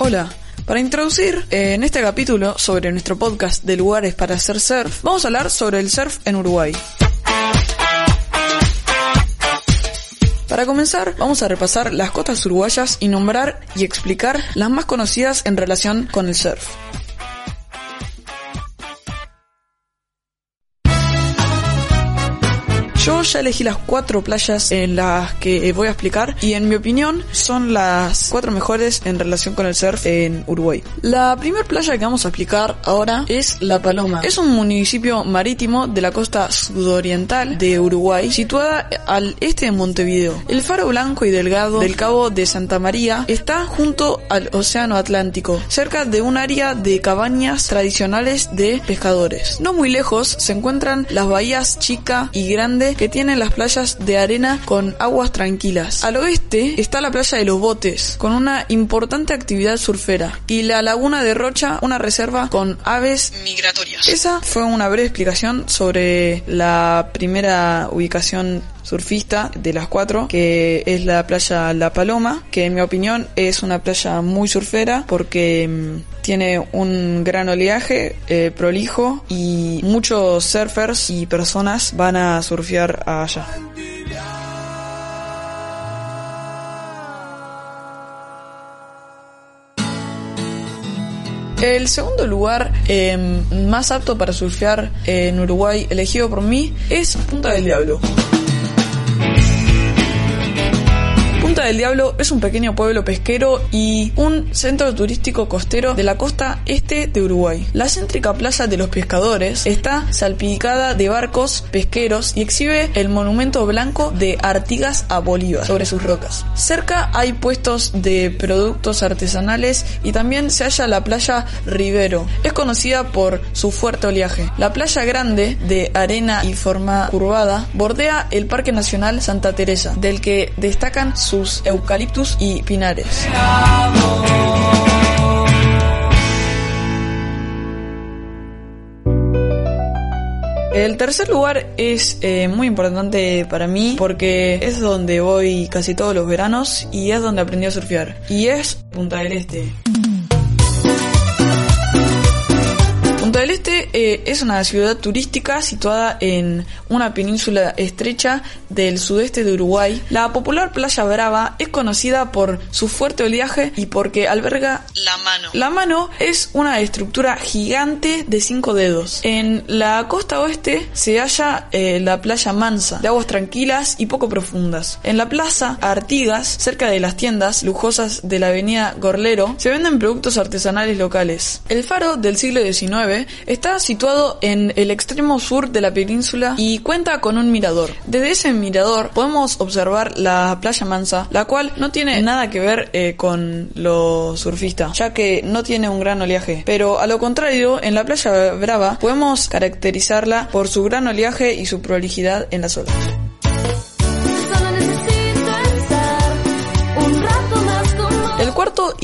Hola. Para introducir eh, en este capítulo sobre nuestro podcast de lugares para hacer surf, vamos a hablar sobre el surf en Uruguay. Para comenzar, vamos a repasar las costas uruguayas y nombrar y explicar las más conocidas en relación con el surf. Yo ya elegí las cuatro playas en las que voy a explicar y en mi opinión son las cuatro mejores en relación con el surf en Uruguay. La primera playa que vamos a explicar ahora es La Paloma. Es un municipio marítimo de la costa sudoriental de Uruguay, situada al este de Montevideo. El faro blanco y delgado del Cabo de Santa María está junto al Océano Atlántico, cerca de un área de cabañas tradicionales de pescadores. No muy lejos se encuentran las bahías Chica y Grande que tienen las playas de arena con aguas tranquilas. Al oeste está la playa de los botes, con una importante actividad surfera, y la laguna de Rocha, una reserva con aves migratorias. Esa fue una breve explicación sobre la primera ubicación surfista de las cuatro, que es la playa La Paloma, que en mi opinión es una playa muy surfera porque mm, tiene un gran oleaje eh, prolijo y muchos surfers y personas van a surfear allá. El segundo lugar eh, más apto para surfear en Uruguay, elegido por mí, es Punta del Diablo. Punta del Diablo es un pequeño pueblo pesquero y un centro turístico costero de la costa este de Uruguay. La céntrica playa de los pescadores está salpicada de barcos pesqueros y exhibe el monumento blanco de Artigas a Bolívar sobre sus rocas. Cerca hay puestos de productos artesanales y también se halla la playa Rivero. Es conocida por su fuerte oleaje. La playa grande de arena y forma curvada bordea el Parque Nacional Santa Teresa, del que destacan sus eucaliptus y pinares. El tercer lugar es eh, muy importante para mí porque es donde voy casi todos los veranos y es donde aprendí a surfear. Y es Punta del Este. Punta Este eh, es una ciudad turística situada en una península estrecha del sudeste de Uruguay. La popular Playa Brava es conocida por su fuerte oleaje y porque alberga la mano. Es una estructura gigante de cinco dedos. En la costa oeste se halla eh, la playa Mansa, de aguas tranquilas y poco profundas. En la plaza Artigas, cerca de las tiendas lujosas de la avenida Gorlero, se venden productos artesanales locales. El faro del siglo XIX está situado en el extremo sur de la península y cuenta con un mirador. Desde ese mirador podemos observar la playa Mansa, la cual no tiene nada que ver eh, con lo ya que no tiene un gran oleaje. Pero a lo contrario, en la playa Brava podemos caracterizarla por su gran oleaje y su prolijidad en las olas.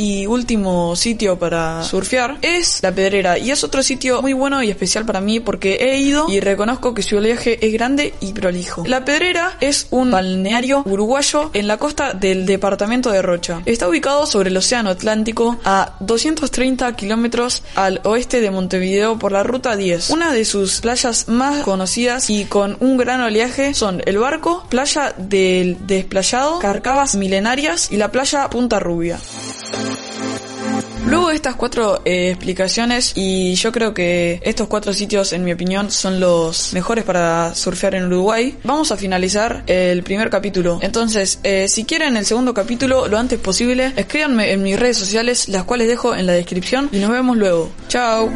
Y último sitio para surfear es La Pedrera y es otro sitio muy bueno y especial para mí porque he ido y reconozco que su oleaje es grande y prolijo. La Pedrera es un balneario uruguayo en la costa del departamento de Rocha. Está ubicado sobre el Océano Atlántico a 230 kilómetros al oeste de Montevideo por la ruta 10. Una de sus playas más conocidas y con un gran oleaje son el Barco, Playa del Desplayado, Carcabas Milenarias y la playa Punta Rubia. Estas cuatro eh, explicaciones, y yo creo que estos cuatro sitios, en mi opinión, son los mejores para surfear en Uruguay, vamos a finalizar el primer capítulo. Entonces, eh, si quieren el segundo capítulo lo antes posible, escríbanme en mis redes sociales, las cuales dejo en la descripción, y nos vemos luego. Chao.